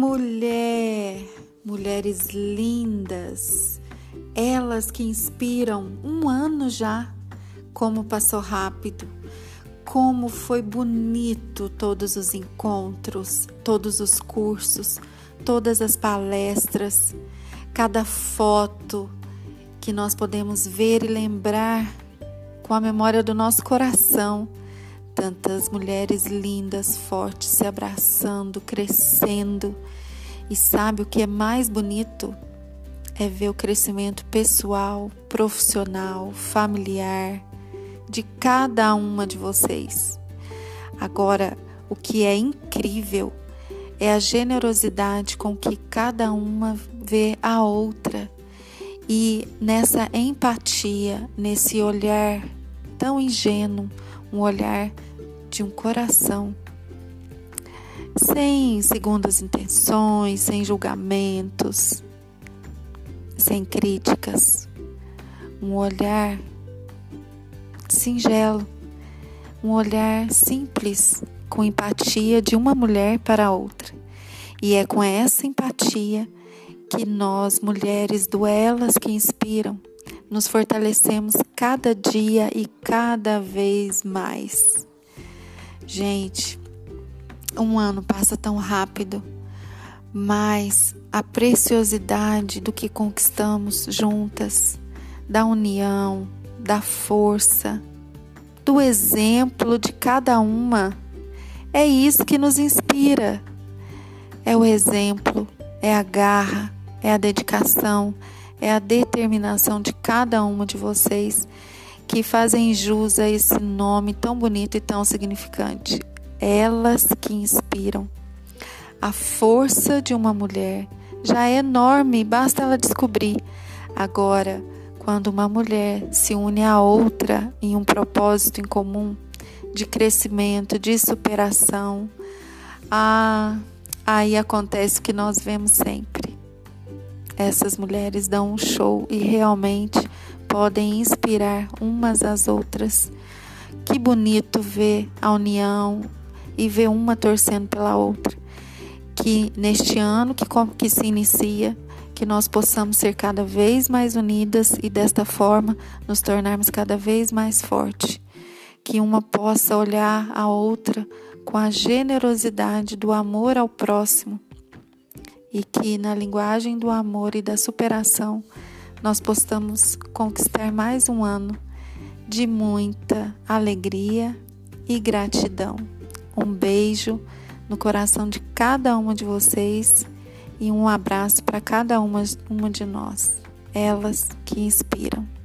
Mulher, mulheres lindas, elas que inspiram um ano já, como passou rápido, como foi bonito todos os encontros, todos os cursos, todas as palestras, cada foto que nós podemos ver e lembrar com a memória do nosso coração tantas mulheres lindas, fortes, se abraçando, crescendo. E sabe o que é mais bonito? É ver o crescimento pessoal, profissional, familiar de cada uma de vocês. Agora, o que é incrível é a generosidade com que cada uma vê a outra e nessa empatia, nesse olhar tão ingênuo, um olhar de um coração sem segundas intenções, sem julgamentos, sem críticas, um olhar singelo, um olhar simples, com empatia de uma mulher para a outra. E é com essa empatia que nós, mulheres do Elas que Inspiram, nos fortalecemos cada dia e cada vez mais. Gente, um ano passa tão rápido, mas a preciosidade do que conquistamos juntas, da união, da força, do exemplo de cada uma, é isso que nos inspira. É o exemplo, é a garra, é a dedicação, é a determinação de cada uma de vocês que fazem jus a esse nome tão bonito e tão significante. Elas que inspiram. A força de uma mulher já é enorme, basta ela descobrir. Agora, quando uma mulher se une a outra em um propósito em comum de crescimento, de superação, ah, aí acontece o que nós vemos sempre. Essas mulheres dão um show e realmente podem inspirar umas às outras. Que bonito ver a união e ver uma torcendo pela outra. Que neste ano que, que se inicia, que nós possamos ser cada vez mais unidas e desta forma nos tornarmos cada vez mais fortes. Que uma possa olhar a outra com a generosidade do amor ao próximo e que na linguagem do amor e da superação nós possamos conquistar mais um ano de muita alegria e gratidão. Um beijo no coração de cada uma de vocês e um abraço para cada uma, uma de nós, elas que inspiram.